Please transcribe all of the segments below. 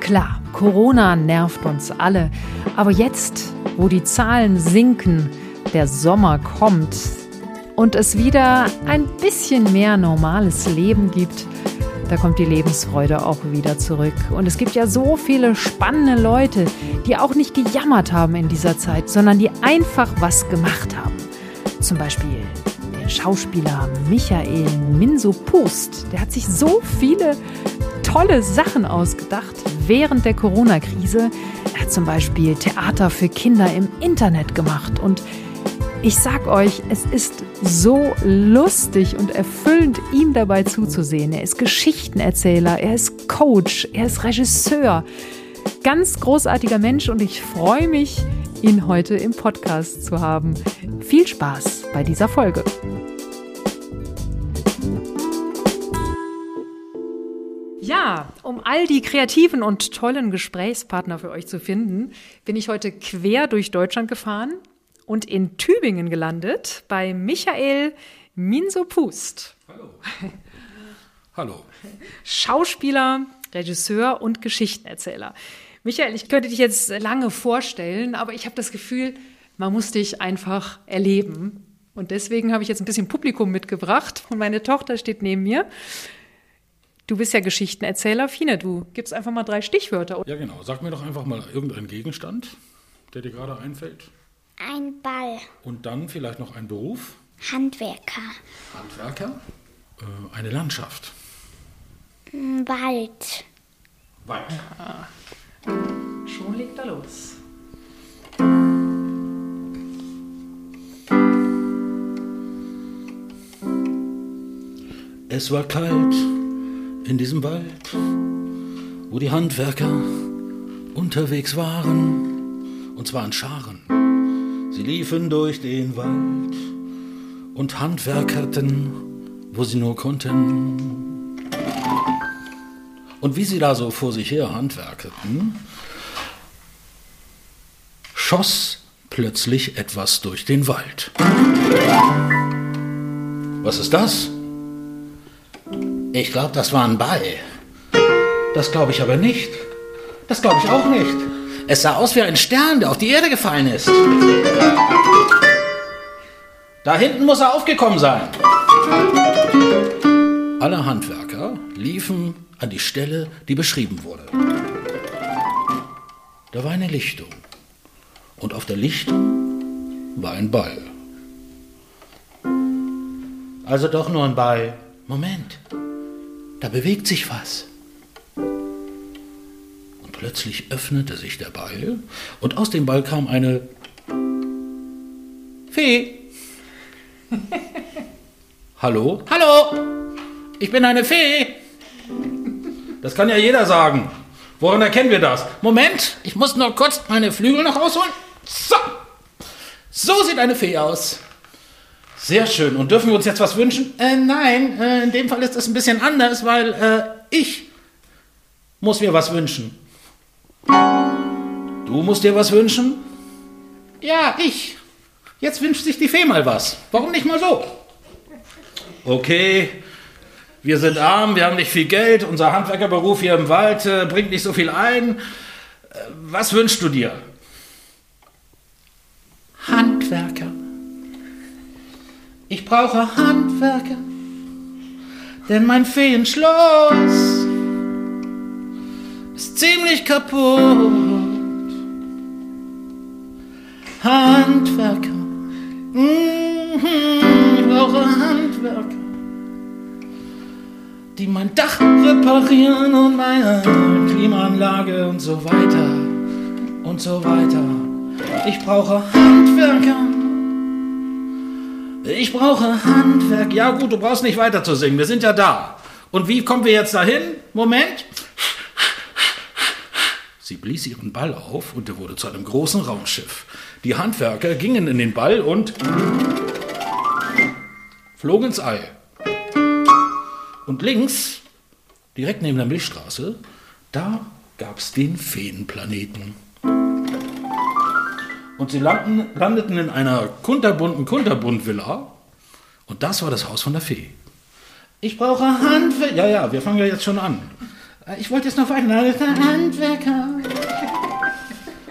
Klar, Corona nervt uns alle. Aber jetzt, wo die Zahlen sinken, der Sommer kommt und es wieder ein bisschen mehr normales Leben gibt, da kommt die Lebensfreude auch wieder zurück. Und es gibt ja so viele spannende Leute, die auch nicht gejammert haben in dieser Zeit, sondern die einfach was gemacht haben. Zum Beispiel der Schauspieler Michael Minso Pust. Der hat sich so viele tolle Sachen ausgedacht während der Corona-Krise. Er hat zum Beispiel Theater für Kinder im Internet gemacht und ich sag euch, es ist so lustig und erfüllend, ihm dabei zuzusehen. Er ist Geschichtenerzähler, er ist Coach, er ist Regisseur. Ganz großartiger Mensch und ich freue mich, ihn heute im Podcast zu haben. Viel Spaß bei dieser Folge. Ja, um all die kreativen und tollen Gesprächspartner für euch zu finden, bin ich heute quer durch Deutschland gefahren und in Tübingen gelandet bei Michael Minso-Pust. Hallo. Hallo. Schauspieler, Regisseur und Geschichtenerzähler. Michael, ich könnte dich jetzt lange vorstellen, aber ich habe das Gefühl, man muss dich einfach erleben. Und deswegen habe ich jetzt ein bisschen Publikum mitgebracht und meine Tochter steht neben mir. Du bist ja Geschichtenerzähler. Fine, du gibst einfach mal drei Stichwörter. Ja, genau. Sag mir doch einfach mal irgendeinen Gegenstand, der dir gerade einfällt. Ein Ball. Und dann vielleicht noch ein Beruf. Handwerker. Handwerker. Äh, eine Landschaft. Wald. Wald. Schon legt er los. Es war kalt in diesem Wald, wo die Handwerker unterwegs waren, und zwar in Scharen. Sie liefen durch den Wald und handwerkerten, wo sie nur konnten. Und wie sie da so vor sich her handwerketen, schoss plötzlich etwas durch den Wald. Was ist das? Ich glaube, das war ein Ball. Das glaube ich aber nicht. Das glaube ich auch nicht. Es sah aus wie ein Stern, der auf die Erde gefallen ist. Da hinten muss er aufgekommen sein. Alle Handwerker liefen an die Stelle, die beschrieben wurde. Da war eine Lichtung. Und auf der Lichtung war ein Ball. Also doch nur ein Ball. Moment, da bewegt sich was. Und plötzlich öffnete sich der Ball und aus dem Ball kam eine Fee. Hallo? Hallo! Ich bin eine Fee. Das kann ja jeder sagen. Woran erkennen wir das? Moment, ich muss nur kurz meine Flügel noch ausholen. So. So sieht eine Fee aus. Sehr schön. Und dürfen wir uns jetzt was wünschen? Äh, nein, äh, in dem Fall ist das ein bisschen anders, weil äh, ich muss mir was wünschen. Du musst dir was wünschen? Ja, ich. Jetzt wünscht sich die Fee mal was. Warum nicht mal so? Okay, wir sind arm, wir haben nicht viel Geld, unser Handwerkerberuf hier im Wald äh, bringt nicht so viel ein. Äh, was wünschst du dir? Handwerker. Ich brauche Handwerker, denn mein Feenschloss ist ziemlich kaputt. Handwerker, mhm, ich brauche Handwerker, die mein Dach reparieren und meine Klimaanlage und so weiter und so weiter. Ich brauche Handwerker. Ich brauche Handwerk. Ja gut, du brauchst nicht weiter zu singen. Wir sind ja da. Und wie kommen wir jetzt dahin? Moment. Sie blies ihren Ball auf und er wurde zu einem großen Raumschiff. Die Handwerker gingen in den Ball und flogen ins All. Und links, direkt neben der Milchstraße, da gab es den Feenplaneten. Und sie landen, landeten in einer kunterbunten Kunterbund-Villa Und das war das Haus von der Fee. Ich brauche Handwerker. Ja, ja, wir fangen ja jetzt schon an. Ich wollte jetzt noch weiter. Handwerker.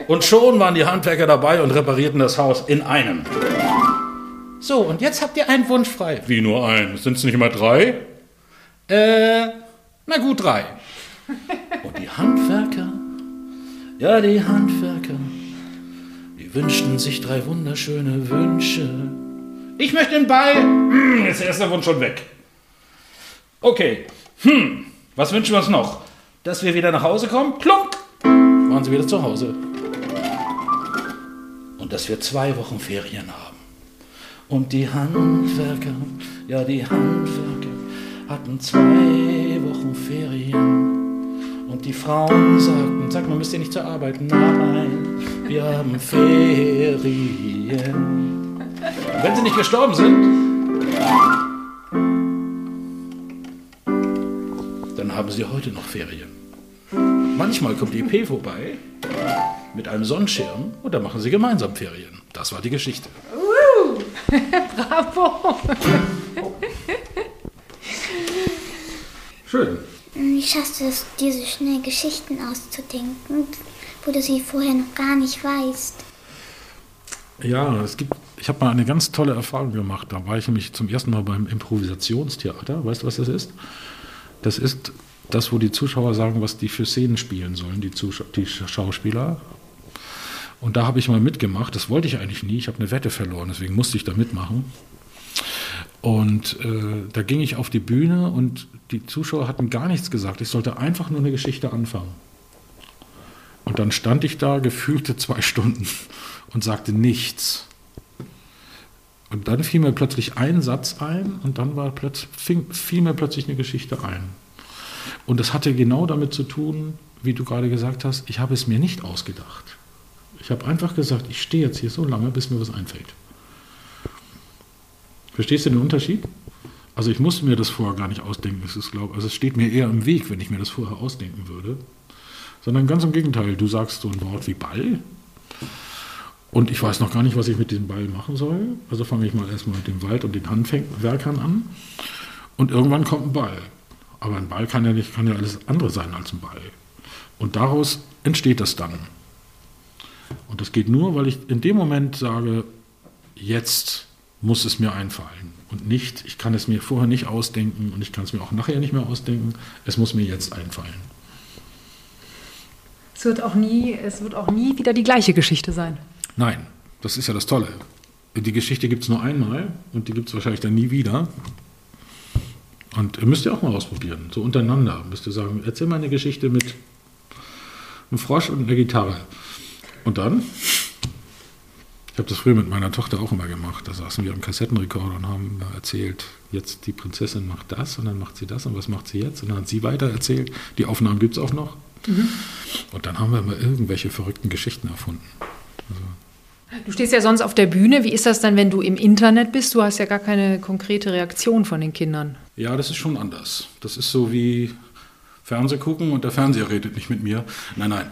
Und schon waren die Handwerker dabei und reparierten das Haus in einem. So, und jetzt habt ihr einen Wunsch frei. Wie nur einen? Sind es nicht immer drei? Äh, na gut, drei. Und die Handwerker, ja, die Handwerker, die wünschten sich drei wunderschöne Wünsche. Ich möchte den Ball. Hm, jetzt ist der erste Wunsch schon weg. Okay. Hm, was wünschen wir uns noch? Dass wir wieder nach Hause kommen? Plunk! Waren sie wieder zu Hause. Und dass wir zwei Wochen Ferien haben. Und die Handwerker, ja die Handwerker, hatten zwei Wochen Ferien. Und die Frauen sagten, sag mal, müsst ihr nicht zur Arbeit? Nein, wir haben Ferien. Und wenn sie nicht gestorben sind, dann haben sie heute noch Ferien. Manchmal kommt die EP vorbei mit einem Sonnenschirm und dann machen sie gemeinsam Ferien. Das war die Geschichte. Bravo! Schön. Wie schaffst du es, dir so schnell Geschichten auszudenken, wo du sie vorher noch gar nicht weißt? Ja, es gibt. Ich habe mal eine ganz tolle Erfahrung gemacht. Da war ich nämlich zum ersten Mal beim Improvisationstheater. Weißt du, was das ist? Das ist das, wo die Zuschauer sagen, was die für Szenen spielen sollen, die, Zuschau die Schauspieler. Und da habe ich mal mitgemacht. Das wollte ich eigentlich nie. Ich habe eine Wette verloren, deswegen musste ich da mitmachen. Und äh, da ging ich auf die Bühne und die Zuschauer hatten gar nichts gesagt. Ich sollte einfach nur eine Geschichte anfangen. Und dann stand ich da gefühlte zwei Stunden und sagte nichts. Und dann fiel mir plötzlich ein Satz ein und dann war plötzlich, fing, fiel mir plötzlich eine Geschichte ein. Und das hatte genau damit zu tun, wie du gerade gesagt hast, ich habe es mir nicht ausgedacht. Ich habe einfach gesagt, ich stehe jetzt hier so lange, bis mir was einfällt. Verstehst du den Unterschied? Also ich musste mir das vorher gar nicht ausdenken. Es ist, glaub, also es steht mir eher im Weg, wenn ich mir das vorher ausdenken würde. Sondern ganz im Gegenteil, du sagst so ein Wort wie Ball und ich weiß noch gar nicht, was ich mit diesem Ball machen soll. Also fange ich mal erstmal mit dem Wald und den Handwerkern an. Und irgendwann kommt ein Ball. Aber ein Ball kann ja nicht, kann ja alles andere sein als ein Ball. Und daraus entsteht das dann. Und das geht nur, weil ich in dem Moment sage, jetzt muss es mir einfallen. Und nicht, ich kann es mir vorher nicht ausdenken und ich kann es mir auch nachher nicht mehr ausdenken. Es muss mir jetzt einfallen. Es wird auch nie, es wird auch nie wieder die gleiche Geschichte sein. Nein, das ist ja das Tolle. Die Geschichte gibt es nur einmal und die gibt es wahrscheinlich dann nie wieder. Und ihr müsst ja auch mal ausprobieren, so untereinander. Müsst ihr sagen, erzähl mal eine Geschichte mit einem Frosch und einer Gitarre. Und dann? Ich habe das früher mit meiner Tochter auch immer gemacht. Da saßen wir am Kassettenrekorder und haben erzählt, jetzt die Prinzessin macht das und dann macht sie das und was macht sie jetzt? Und dann hat sie weiter erzählt. Die Aufnahmen gibt es auch noch. Mhm. Und dann haben wir immer irgendwelche verrückten Geschichten erfunden. Also Du stehst ja sonst auf der Bühne. Wie ist das dann, wenn du im Internet bist? Du hast ja gar keine konkrete Reaktion von den Kindern. Ja, das ist schon anders. Das ist so wie Fernseh gucken und der Fernseher redet nicht mit mir. Nein, nein.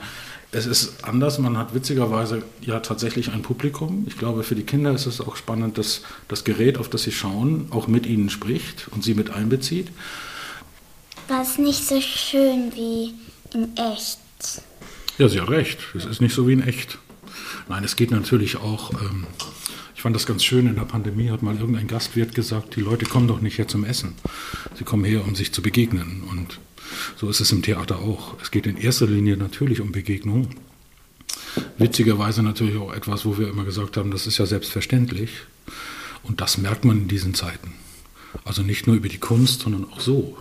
Es ist anders. Man hat witzigerweise ja tatsächlich ein Publikum. Ich glaube, für die Kinder ist es auch spannend, dass das Gerät, auf das sie schauen, auch mit ihnen spricht und sie mit einbezieht. War es nicht so schön wie in echt? Ja, sie hat recht. Es ist nicht so wie in echt. Nein, es geht natürlich auch. Ähm, ich fand das ganz schön, in der Pandemie hat mal irgendein Gastwirt gesagt, die Leute kommen doch nicht her zum Essen. Sie kommen her, um sich zu begegnen. Und so ist es im Theater auch. Es geht in erster Linie natürlich um Begegnung. Witzigerweise natürlich auch etwas, wo wir immer gesagt haben, das ist ja selbstverständlich. Und das merkt man in diesen Zeiten. Also nicht nur über die Kunst, sondern auch so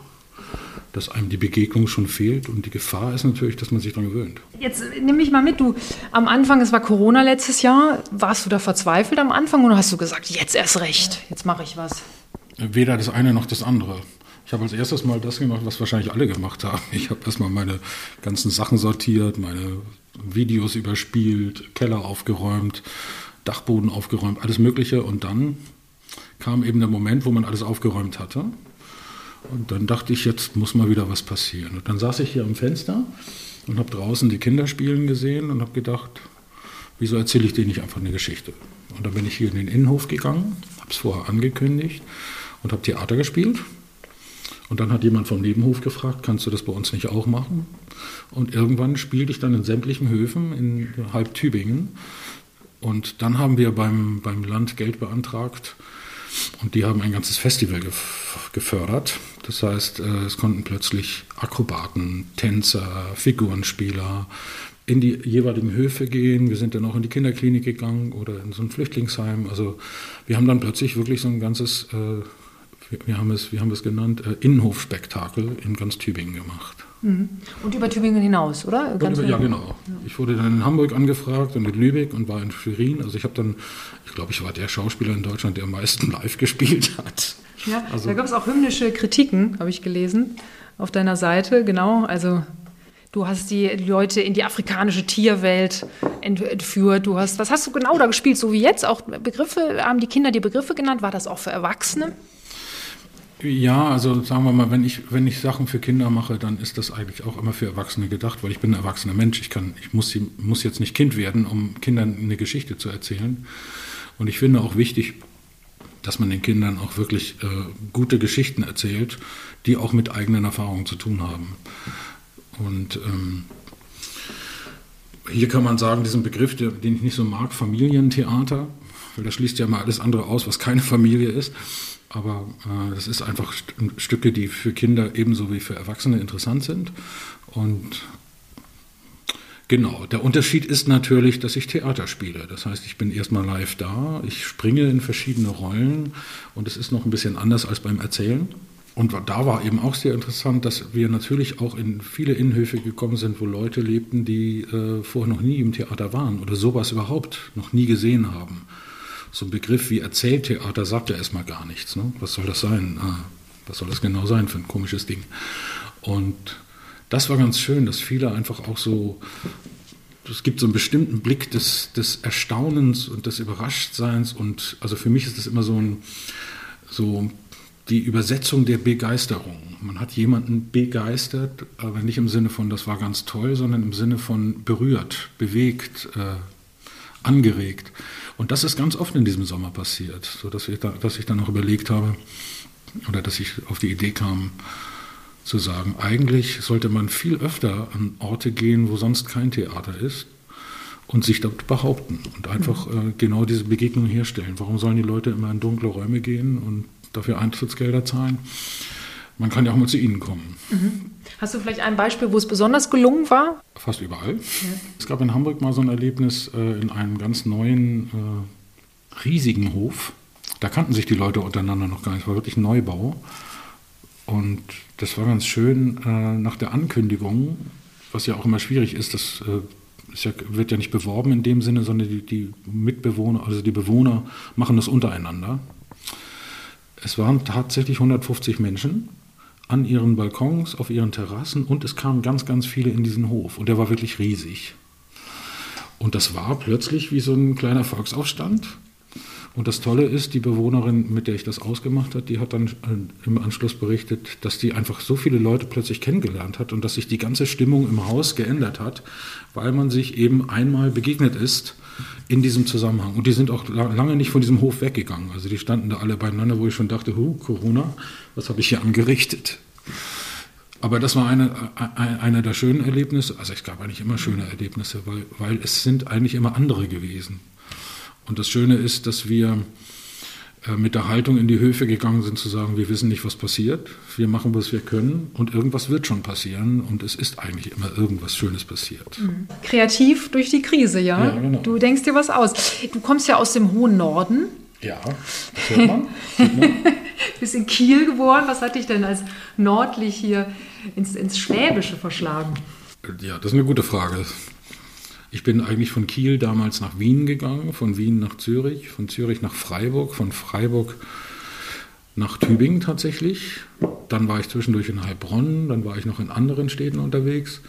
dass einem die Begegnung schon fehlt und die Gefahr ist natürlich, dass man sich daran gewöhnt. Jetzt nimm mich mal mit, du am Anfang, es war Corona letztes Jahr, warst du da verzweifelt am Anfang oder hast du gesagt, jetzt erst recht, jetzt mache ich was? Weder das eine noch das andere. Ich habe als erstes mal das gemacht, was wahrscheinlich alle gemacht haben. Ich habe erstmal meine ganzen Sachen sortiert, meine Videos überspielt, Keller aufgeräumt, Dachboden aufgeräumt, alles Mögliche. Und dann kam eben der Moment, wo man alles aufgeräumt hatte. Und dann dachte ich, jetzt muss mal wieder was passieren. Und dann saß ich hier am Fenster und habe draußen die Kinder spielen gesehen und habe gedacht, wieso erzähle ich denen nicht einfach eine Geschichte? Und dann bin ich hier in den Innenhof gegangen, habe es vorher angekündigt und habe Theater gespielt. Und dann hat jemand vom Nebenhof gefragt, kannst du das bei uns nicht auch machen? Und irgendwann spielte ich dann in sämtlichen Höfen in halb Tübingen. Und dann haben wir beim, beim Land Geld beantragt und die haben ein ganzes Festival gefördert. Das heißt, äh, es konnten plötzlich Akrobaten, Tänzer, Figurenspieler in die jeweiligen Höfe gehen. Wir sind dann auch in die Kinderklinik gegangen oder in so ein Flüchtlingsheim. Also wir haben dann plötzlich wirklich so ein ganzes, äh, wir haben es, wir haben es genannt, äh, Innenhofspektakel in ganz Tübingen gemacht. Mhm. Und über Tübingen hinaus, oder? Über, ja, genau. Ich wurde dann in Hamburg angefragt und in Lübeck und war in Schwerin. Also ich habe dann, ich glaube, ich war der Schauspieler in Deutschland, der am meisten live gespielt hat. Ja, also, da gab es auch hymnische Kritiken, habe ich gelesen, auf deiner Seite, genau. Also du hast die Leute in die afrikanische Tierwelt entführt. Du hast, was hast du genau da gespielt? So wie jetzt auch Begriffe, haben die Kinder die Begriffe genannt? War das auch für Erwachsene? Ja, also sagen wir mal, wenn ich, wenn ich Sachen für Kinder mache, dann ist das eigentlich auch immer für Erwachsene gedacht, weil ich bin ein erwachsener Mensch. Ich, kann, ich muss, muss jetzt nicht Kind werden, um Kindern eine Geschichte zu erzählen. Und ich finde auch wichtig, dass man den Kindern auch wirklich äh, gute Geschichten erzählt, die auch mit eigenen Erfahrungen zu tun haben. Und ähm, hier kann man sagen, diesen Begriff, den ich nicht so mag, Familientheater, weil das schließt ja mal alles andere aus, was keine Familie ist. Aber äh, das ist einfach St Stücke, die für Kinder ebenso wie für Erwachsene interessant sind. Und genau, der Unterschied ist natürlich, dass ich Theater spiele. Das heißt, ich bin erstmal live da, ich springe in verschiedene Rollen und es ist noch ein bisschen anders als beim Erzählen. Und da war eben auch sehr interessant, dass wir natürlich auch in viele Innenhöfe gekommen sind, wo Leute lebten, die äh, vorher noch nie im Theater waren oder sowas überhaupt noch nie gesehen haben so ein Begriff wie Erzähltheater sagt ja erstmal gar nichts. Ne? Was soll das sein? Ah, was soll das genau sein für ein komisches Ding? Und das war ganz schön, dass viele einfach auch so, es gibt so einen bestimmten Blick des, des Erstaunens und des Überraschtseins und also für mich ist das immer so ein, so die Übersetzung der Begeisterung. Man hat jemanden begeistert, aber nicht im Sinne von, das war ganz toll, sondern im Sinne von berührt, bewegt, äh, angeregt. Und das ist ganz oft in diesem Sommer passiert, sodass ich, da, dass ich dann noch überlegt habe, oder dass ich auf die Idee kam, zu sagen, eigentlich sollte man viel öfter an Orte gehen, wo sonst kein Theater ist und sich dort behaupten und einfach mhm. äh, genau diese Begegnung herstellen. Warum sollen die Leute immer in dunkle Räume gehen und dafür Eintrittsgelder zahlen? Man kann ja auch mal zu ihnen kommen. Mhm. Hast du vielleicht ein Beispiel, wo es besonders gelungen war? Fast überall. Ja. Es gab in Hamburg mal so ein Erlebnis äh, in einem ganz neuen, äh, riesigen Hof. Da kannten sich die Leute untereinander noch gar nicht. Es war wirklich ein Neubau. Und das war ganz schön äh, nach der Ankündigung, was ja auch immer schwierig ist, das äh, ja, wird ja nicht beworben in dem Sinne, sondern die, die Mitbewohner, also die Bewohner machen das untereinander. Es waren tatsächlich 150 Menschen an ihren Balkons, auf ihren Terrassen und es kamen ganz, ganz viele in diesen Hof und der war wirklich riesig. Und das war plötzlich wie so ein kleiner Volksaufstand. Und das Tolle ist, die Bewohnerin, mit der ich das ausgemacht habe, die hat dann äh, im Anschluss berichtet, dass die einfach so viele Leute plötzlich kennengelernt hat und dass sich die ganze Stimmung im Haus geändert hat, weil man sich eben einmal begegnet ist in diesem Zusammenhang. Und die sind auch lange nicht von diesem Hof weggegangen. Also die standen da alle beieinander, wo ich schon dachte, huh, Corona, was habe ich hier angerichtet? Aber das war eine, eine, eine der schönen Erlebnisse. Also es gab eigentlich immer schöne Erlebnisse, weil, weil es sind eigentlich immer andere gewesen. Und das Schöne ist, dass wir äh, mit der Haltung in die Höfe gegangen sind, zu sagen, wir wissen nicht, was passiert, wir machen, was wir können und irgendwas wird schon passieren und es ist eigentlich immer irgendwas Schönes passiert. Mhm. Kreativ durch die Krise, ja? ja genau. Du denkst dir was aus. Du kommst ja aus dem hohen Norden. Ja, das hört man. man. Bist in Kiel geboren. Was hat dich denn als nördlich hier ins, ins Schwäbische verschlagen? Ja, das ist eine gute Frage. Ich bin eigentlich von Kiel damals nach Wien gegangen, von Wien nach Zürich, von Zürich nach Freiburg, von Freiburg nach Tübingen tatsächlich. Dann war ich zwischendurch in Heilbronn, dann war ich noch in anderen Städten unterwegs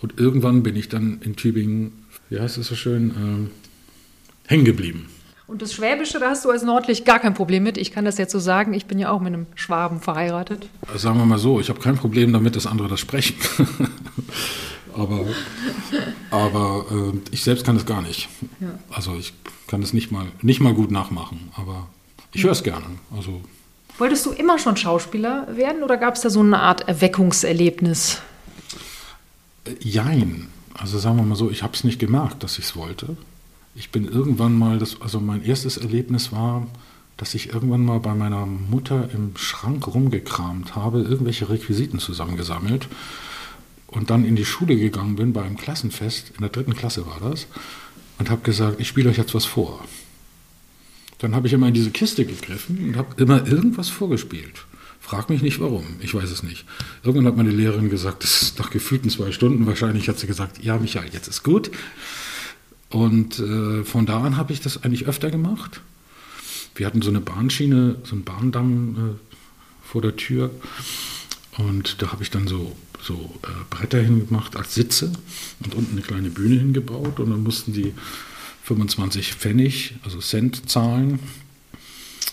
und irgendwann bin ich dann in Tübingen, wie heißt es so schön, äh, hängen geblieben. Und das Schwäbische, da hast du als Nordlich gar kein Problem mit. Ich kann das jetzt so sagen, ich bin ja auch mit einem Schwaben verheiratet. Sagen wir mal so, ich habe kein Problem damit, dass andere das sprechen. aber, aber äh, ich selbst kann es gar nicht. Ja. Also ich kann es nicht mal, nicht mal gut nachmachen, aber ich höre es gerne. Also Wolltest du immer schon Schauspieler werden oder gab es da so eine Art Erweckungserlebnis? Äh, jein. Also sagen wir mal so, ich habe es nicht gemerkt, dass ich es wollte. Ich bin irgendwann mal, das, also mein erstes Erlebnis war, dass ich irgendwann mal bei meiner Mutter im Schrank rumgekramt habe, irgendwelche Requisiten zusammengesammelt und dann in die Schule gegangen bin bei einem Klassenfest, in der dritten Klasse war das, und habe gesagt, ich spiele euch jetzt was vor. Dann habe ich immer in diese Kiste gegriffen und habe immer irgendwas vorgespielt. Frag mich nicht warum, ich weiß es nicht. Irgendwann hat meine Lehrerin gesagt, das ist nach gefühlten zwei Stunden, wahrscheinlich hat sie gesagt, ja Michael, jetzt ist gut. Und äh, von da an habe ich das eigentlich öfter gemacht. Wir hatten so eine Bahnschiene, so einen Bahndamm äh, vor der Tür. Und da habe ich dann so, so äh, Bretter hingemacht als Sitze und unten eine kleine Bühne hingebaut. Und dann mussten die 25 Pfennig, also Cent zahlen.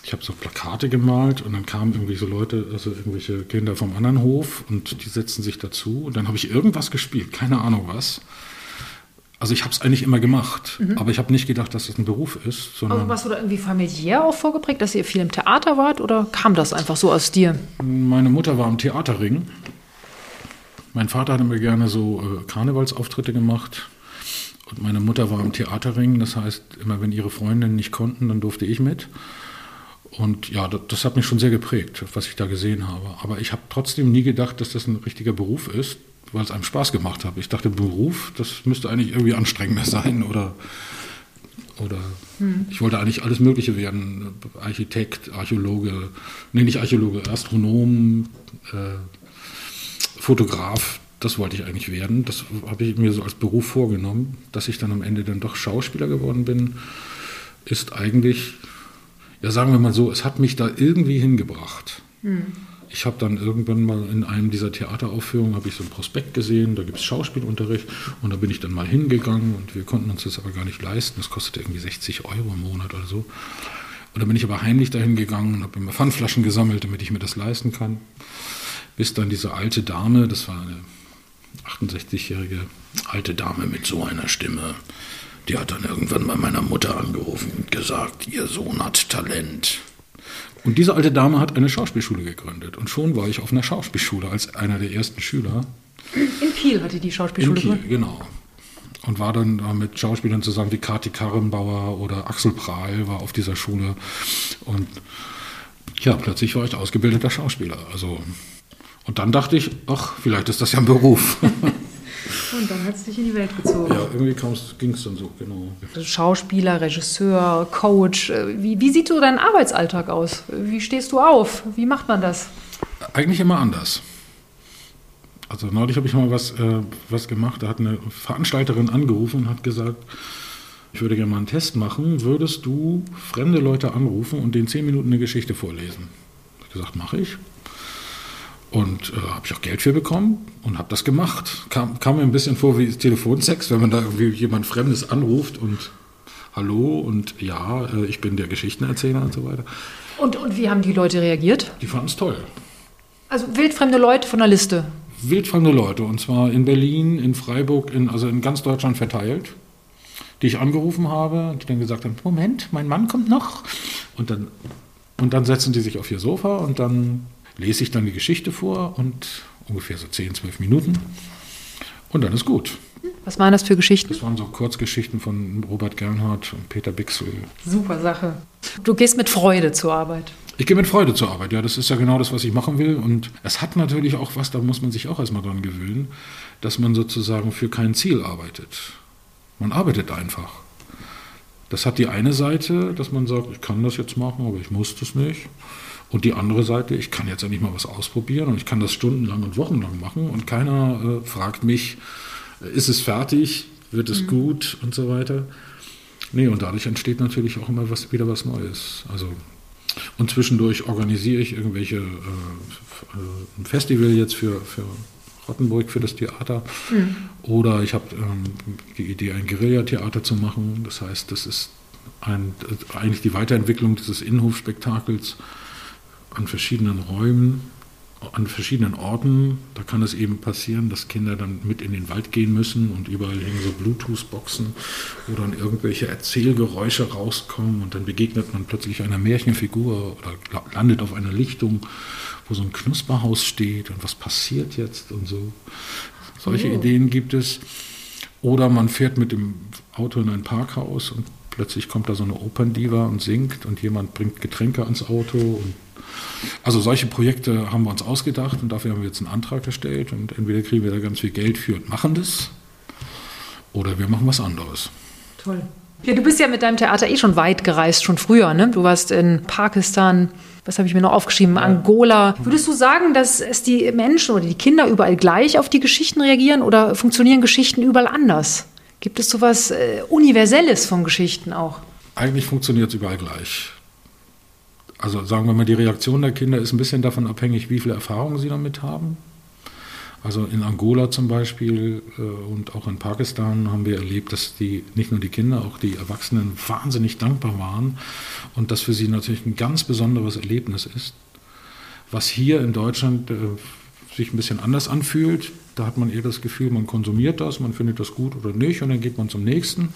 Ich habe so Plakate gemalt und dann kamen irgendwie so Leute, also irgendwelche Kinder vom anderen Hof und die setzten sich dazu. Und dann habe ich irgendwas gespielt, keine Ahnung was. Also ich habe es eigentlich immer gemacht, mhm. aber ich habe nicht gedacht, dass es das ein Beruf ist. Sondern aber warst du da irgendwie familiär auch vorgeprägt, dass ihr viel im Theater wart oder kam das einfach so aus dir? Meine Mutter war im Theaterring. Mein Vater hat immer gerne so äh, Karnevalsauftritte gemacht. Und meine Mutter war im Theaterring, das heißt, immer wenn ihre Freundinnen nicht konnten, dann durfte ich mit. Und ja, das, das, hat mich schon sehr geprägt, was ich da gesehen habe. Aber ich habe trotzdem nie gedacht, dass das ein richtiger Beruf ist weil es einem Spaß gemacht hat. Ich dachte, Beruf, das müsste eigentlich irgendwie anstrengender sein oder, oder hm. ich wollte eigentlich alles Mögliche werden. Architekt, Archäologe, nee, nicht Archäologe, Astronom, äh, Fotograf, das wollte ich eigentlich werden. Das habe ich mir so als Beruf vorgenommen. Dass ich dann am Ende dann doch Schauspieler geworden bin, ist eigentlich, ja sagen wir mal so, es hat mich da irgendwie hingebracht. Hm ich habe dann irgendwann mal in einem dieser Theateraufführungen habe ich so ein Prospekt gesehen, da gibt es Schauspielunterricht und da bin ich dann mal hingegangen und wir konnten uns das aber gar nicht leisten. Das kostete irgendwie 60 Euro im Monat oder so. Und dann bin ich aber heimlich dahin gegangen und habe immer Pfandflaschen gesammelt, damit ich mir das leisten kann. Bis dann diese alte Dame, das war eine 68-jährige alte Dame mit so einer Stimme, die hat dann irgendwann bei meiner Mutter angerufen und gesagt, ihr Sohn hat Talent. Und diese alte Dame hat eine Schauspielschule gegründet. Und schon war ich auf einer Schauspielschule als einer der ersten Schüler. In Kiel hatte die Schauspielschule In Kiel, gegründet? genau. Und war dann mit Schauspielern zusammen wie Kati Karrenbauer oder Axel Prahl war auf dieser Schule. Und ja, plötzlich war ich ausgebildeter Schauspieler. Also, und dann dachte ich, ach, vielleicht ist das ja ein Beruf. Und dann hat es dich in die Welt gezogen. Ja, irgendwie ging es dann so, genau. Schauspieler, Regisseur, Coach. Äh, wie, wie sieht so dein Arbeitsalltag aus? Wie stehst du auf? Wie macht man das? Eigentlich immer anders. Also neulich habe ich mal was, äh, was gemacht, da hat eine Veranstalterin angerufen und hat gesagt, ich würde gerne mal einen Test machen, würdest du fremde Leute anrufen und denen zehn Minuten eine Geschichte vorlesen? Ich habe gesagt, mache ich. Und äh, habe ich auch Geld für bekommen und habe das gemacht. Kam, kam mir ein bisschen vor wie Telefonsex, wenn man da irgendwie jemand Fremdes anruft und Hallo und ja, äh, ich bin der Geschichtenerzähler und so weiter. Und, und wie haben die Leute reagiert? Die fanden es toll. Also wildfremde Leute von der Liste? Wildfremde Leute und zwar in Berlin, in Freiburg, in, also in ganz Deutschland verteilt, die ich angerufen habe, die dann gesagt haben, Moment, mein Mann kommt noch. Und dann, und dann setzen die sich auf ihr Sofa und dann lese ich dann die Geschichte vor und ungefähr so 10, 12 Minuten und dann ist gut. Was waren das für Geschichten? Das waren so Kurzgeschichten von Robert Gernhardt und Peter Bixel. Super Sache. Du gehst mit Freude zur Arbeit. Ich gehe mit Freude zur Arbeit, ja, das ist ja genau das, was ich machen will. Und es hat natürlich auch was, da muss man sich auch erstmal dran gewöhnen, dass man sozusagen für kein Ziel arbeitet. Man arbeitet einfach. Das hat die eine Seite, dass man sagt, ich kann das jetzt machen, aber ich muss das nicht. Und die andere Seite, ich kann jetzt endlich mal was ausprobieren und ich kann das stundenlang und wochenlang machen und keiner äh, fragt mich, äh, ist es fertig, wird es mhm. gut und so weiter. Nee, und dadurch entsteht natürlich auch immer was, wieder was Neues. Also, und zwischendurch organisiere ich irgendwelche, äh, äh ein Festival jetzt für, für Rottenburg, für das Theater. Mhm. Oder ich habe ähm, die Idee, ein Guerillatheater zu machen. Das heißt, das ist ein, eigentlich die Weiterentwicklung dieses Innenhofspektakels an verschiedenen Räumen. an verschiedenen Orten. Da kann es eben passieren, dass Kinder dann mit in den Wald gehen müssen und überall hängen so Bluetooth-Boxen, wo dann irgendwelche Erzählgeräusche rauskommen und dann begegnet man plötzlich einer Märchenfigur oder landet auf einer Lichtung, wo so ein Knusperhaus steht und was passiert jetzt und so. Solche oh. Ideen gibt es. Oder man fährt mit dem Auto in ein Parkhaus und plötzlich kommt da so eine Operndiva und singt und jemand bringt Getränke ans Auto und also solche Projekte haben wir uns ausgedacht und dafür haben wir jetzt einen Antrag gestellt und entweder kriegen wir da ganz viel Geld für und machen das oder wir machen was anderes. Toll. Ja, du bist ja mit deinem Theater eh schon weit gereist, schon früher. Ne? Du warst in Pakistan, was habe ich mir noch aufgeschrieben. Angola. Würdest du sagen, dass es die Menschen oder die Kinder überall gleich auf die Geschichten reagieren oder funktionieren Geschichten überall anders? Gibt es so was äh, Universelles von Geschichten auch? Eigentlich funktioniert es überall gleich also sagen wir mal, die Reaktion der Kinder ist ein bisschen davon abhängig, wie viel Erfahrung sie damit haben. Also in Angola zum Beispiel äh, und auch in Pakistan haben wir erlebt, dass die nicht nur die Kinder, auch die Erwachsenen wahnsinnig dankbar waren und das für sie natürlich ein ganz besonderes Erlebnis ist. Was hier in Deutschland äh, sich ein bisschen anders anfühlt, da hat man eher das Gefühl, man konsumiert das, man findet das gut oder nicht und dann geht man zum nächsten.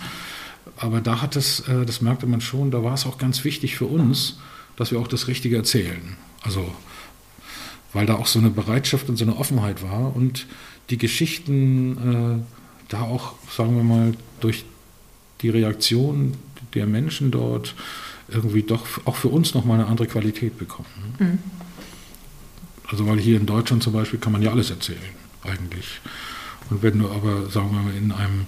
Aber da hat es, äh, das merkte man schon, da war es auch ganz wichtig für uns, dass wir auch das Richtige erzählen. Also, weil da auch so eine Bereitschaft und so eine Offenheit war und die Geschichten äh, da auch, sagen wir mal, durch die Reaktion der Menschen dort irgendwie doch auch für uns nochmal eine andere Qualität bekommen. Mhm. Also weil hier in Deutschland zum Beispiel kann man ja alles erzählen, eigentlich. Und wenn du aber, sagen wir mal, in einem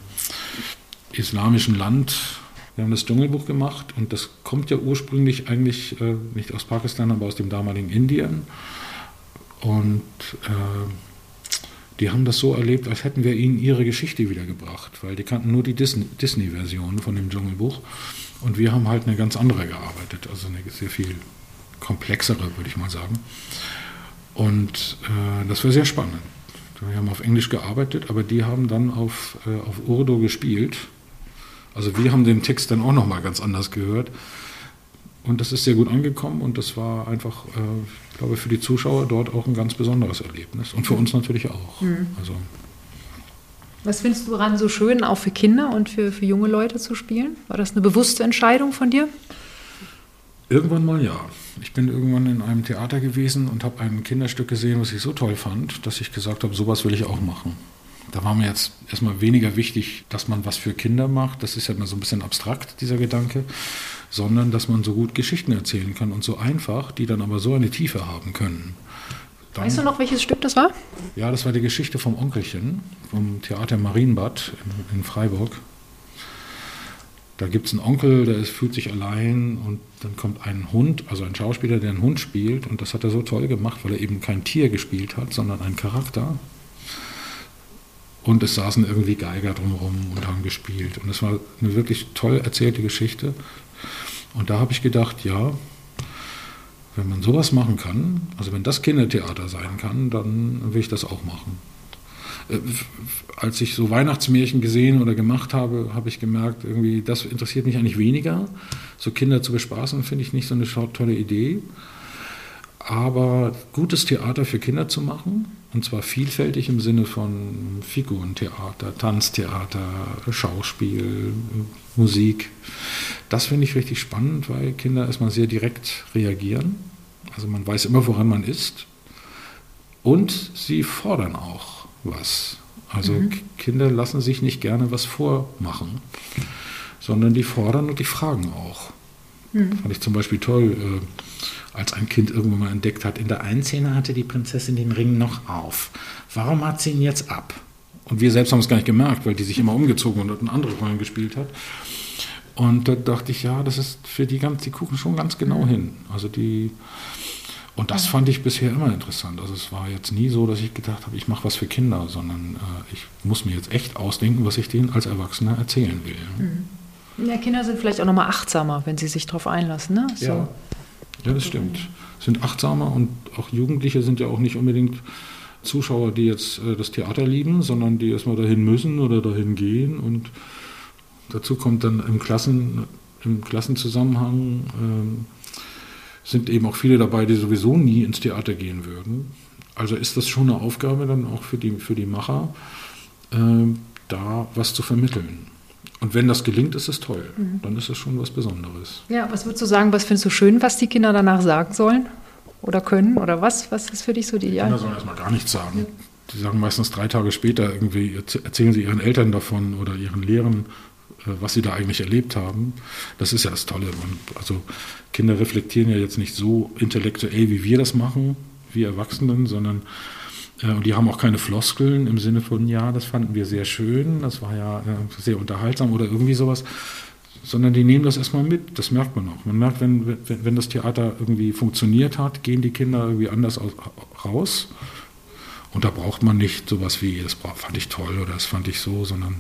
islamischen Land wir haben das Dschungelbuch gemacht und das kommt ja ursprünglich eigentlich äh, nicht aus Pakistan, aber aus dem damaligen Indien. Und äh, die haben das so erlebt, als hätten wir ihnen ihre Geschichte wiedergebracht, weil die kannten nur die Disney-Version von dem Dschungelbuch. Und wir haben halt eine ganz andere gearbeitet, also eine sehr viel komplexere, würde ich mal sagen. Und äh, das war sehr spannend. Wir haben auf Englisch gearbeitet, aber die haben dann auf, äh, auf Urdu gespielt also wir haben den Text dann auch nochmal ganz anders gehört. Und das ist sehr gut angekommen und das war einfach, äh, ich glaube, für die Zuschauer dort auch ein ganz besonderes Erlebnis. Und für uns natürlich auch. Mhm. Also, Was findest du daran so schön, auch für Kinder und für, für junge Leute zu spielen? War das eine bewusste Entscheidung von dir? Irgendwann mal ja. Ich bin irgendwann in einem Theater gewesen und habe ein Kinderstück gesehen, was ich so toll fand, dass ich gesagt habe, sowas will ich auch machen. Da war mir jetzt erstmal weniger wichtig, dass man was für Kinder macht. Das ist ja immer so ein bisschen abstrakt, dieser Gedanke. Sondern, dass man so gut Geschichten erzählen kann und so einfach, die dann aber so eine Tiefe haben können. Dann, weißt du noch, welches Stück das war? Ja, das war die Geschichte vom Onkelchen, vom Theater Marienbad in, in Freiburg. Da gibt es einen Onkel, der ist, fühlt sich allein und dann kommt ein Hund, also ein Schauspieler, der einen Hund spielt und das hat er so toll gemacht, weil er eben kein Tier gespielt hat, sondern einen Charakter. Und es saßen irgendwie Geiger drumherum und haben gespielt. Und es war eine wirklich toll erzählte Geschichte. Und da habe ich gedacht, ja, wenn man sowas machen kann, also wenn das Kindertheater sein kann, dann will ich das auch machen. Äh, als ich so Weihnachtsmärchen gesehen oder gemacht habe, habe ich gemerkt, irgendwie, das interessiert mich eigentlich weniger. So Kinder zu bespaßen, finde ich nicht so eine tolle Idee. Aber gutes Theater für Kinder zu machen, und zwar vielfältig im Sinne von Figurentheater, Tanztheater, Schauspiel, Musik. Das finde ich richtig spannend, weil Kinder erstmal sehr direkt reagieren. Also man weiß immer, woran man ist. Und sie fordern auch was. Also mhm. Kinder lassen sich nicht gerne was vormachen, sondern die fordern und die fragen auch. Mhm. Fand ich zum Beispiel toll. Äh, als ein Kind irgendwann mal entdeckt hat, in der einen Szene hatte die Prinzessin den Ring noch auf. Warum hat sie ihn jetzt ab? Und wir selbst haben es gar nicht gemerkt, weil die sich immer umgezogen und eine andere Rollen gespielt hat. Und da dachte ich, ja, das ist für die ganz, die gucken schon ganz genau hin. Also die, und das fand ich bisher immer interessant. Also es war jetzt nie so, dass ich gedacht habe, ich mache was für Kinder, sondern äh, ich muss mir jetzt echt ausdenken, was ich denen als Erwachsener erzählen will. Mhm. Ja, Kinder sind vielleicht auch nochmal achtsamer, wenn sie sich darauf einlassen. Ne? So. Ja. Ja, das stimmt. Sind achtsamer und auch Jugendliche sind ja auch nicht unbedingt Zuschauer, die jetzt äh, das Theater lieben, sondern die erstmal dahin müssen oder dahin gehen. Und dazu kommt dann im, Klassen, im Klassenzusammenhang äh, sind eben auch viele dabei, die sowieso nie ins Theater gehen würden. Also ist das schon eine Aufgabe dann auch für die, für die Macher, äh, da was zu vermitteln. Und wenn das gelingt, ist es toll. Mhm. Dann ist es schon was Besonderes. Ja, was würdest du sagen, was findest du schön, was die Kinder danach sagen sollen? Oder können? Oder was? Was ist für dich so die Idee? Die Kinder sollen erstmal gar nichts sagen. Ja. Die sagen meistens drei Tage später irgendwie, erzählen sie ihren Eltern davon oder ihren Lehrern, äh, was sie da eigentlich erlebt haben. Das ist ja das Tolle. Man, also Kinder reflektieren ja jetzt nicht so intellektuell, wie wir das machen, wie Erwachsenen, sondern und die haben auch keine Floskeln im Sinne von, ja, das fanden wir sehr schön, das war ja äh, sehr unterhaltsam oder irgendwie sowas, sondern die nehmen das erstmal mit, das merkt man auch. Man merkt, wenn, wenn, wenn das Theater irgendwie funktioniert hat, gehen die Kinder irgendwie anders aus, raus. Und da braucht man nicht sowas wie, das fand ich toll oder das fand ich so, sondern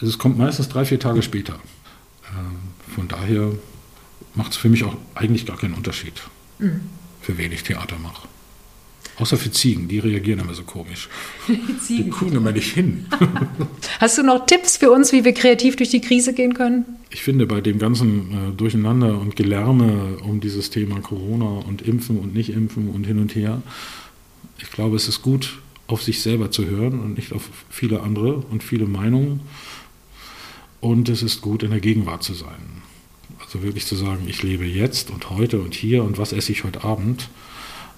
es kommt meistens drei, vier Tage später. Ähm, von daher macht es für mich auch eigentlich gar keinen Unterschied, mhm. für wen ich Theater mache. Außer für Ziegen, die reagieren immer so komisch. Die gucken immer nicht hin. Hast du noch Tipps für uns, wie wir kreativ durch die Krise gehen können? Ich finde, bei dem ganzen äh, Durcheinander und Gelärme um dieses Thema Corona und Impfen und Nicht-Impfen und hin und her, ich glaube, es ist gut, auf sich selber zu hören und nicht auf viele andere und viele Meinungen. Und es ist gut, in der Gegenwart zu sein. Also wirklich zu sagen, ich lebe jetzt und heute und hier und was esse ich heute Abend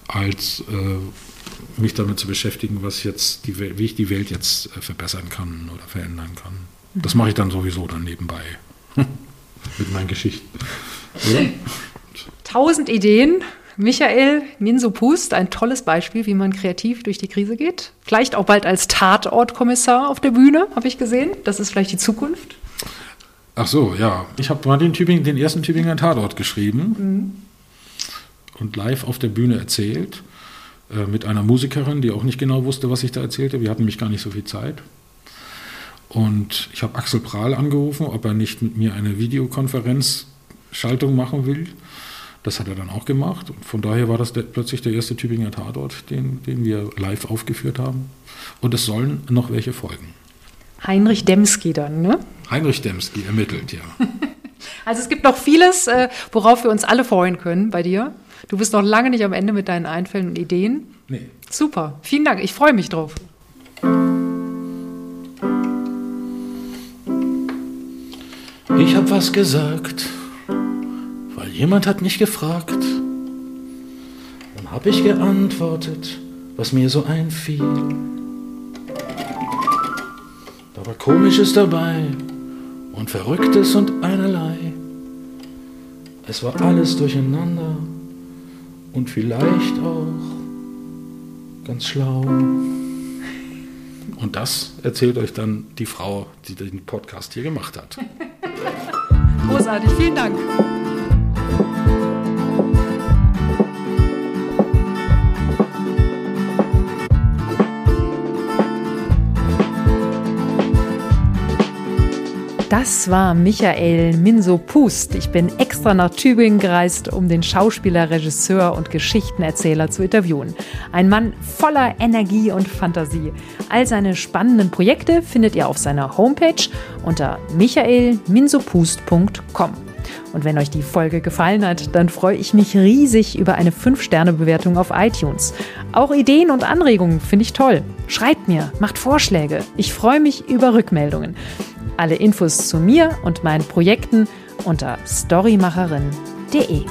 als äh, mich damit zu beschäftigen, was jetzt die, wie ich die Welt jetzt äh, verbessern kann oder verändern kann. Das mache ich dann sowieso dann nebenbei mit meinen Geschichten. Oder? Tausend Ideen. Michael Minso-Pust, ein tolles Beispiel, wie man kreativ durch die Krise geht. Vielleicht auch bald als Tatortkommissar auf der Bühne, habe ich gesehen. Das ist vielleicht die Zukunft. Ach so, ja. Ich habe mal den, Tübingen, den ersten Tübinger Tatort geschrieben. Mhm und live auf der Bühne erzählt äh, mit einer Musikerin, die auch nicht genau wusste, was ich da erzählte. Wir hatten nämlich gar nicht so viel Zeit. Und ich habe Axel Prahl angerufen, ob er nicht mit mir eine Videokonferenzschaltung machen will. Das hat er dann auch gemacht. Und von daher war das der, plötzlich der erste Tübinger Tatort, den, den wir live aufgeführt haben. Und es sollen noch welche folgen. Heinrich Demski dann, ne? Heinrich Demski ermittelt, ja. also es gibt noch vieles, äh, worauf wir uns alle freuen können bei dir. Du bist noch lange nicht am Ende mit deinen Einfällen und Ideen. Nee. Super. Vielen Dank. Ich freue mich drauf. Ich habe was gesagt, weil jemand hat mich gefragt. Dann habe ich geantwortet, was mir so einfiel. Da war Komisches dabei und Verrücktes und einerlei. Es war alles durcheinander und vielleicht auch ganz schlau. Und das erzählt euch dann die Frau, die den Podcast hier gemacht hat. Großartig, vielen Dank. Das war Michael Minso-Pust. Ich bin extra nach Tübingen gereist, um den Schauspieler, Regisseur und Geschichtenerzähler zu interviewen. Ein Mann voller Energie und Fantasie. All seine spannenden Projekte findet ihr auf seiner Homepage unter michaelminsopust.com. Und wenn euch die Folge gefallen hat, dann freue ich mich riesig über eine 5-Sterne-Bewertung auf iTunes. Auch Ideen und Anregungen finde ich toll. Schreibt mir, macht Vorschläge. Ich freue mich über Rückmeldungen. Alle Infos zu mir und meinen Projekten unter storymacherin.de.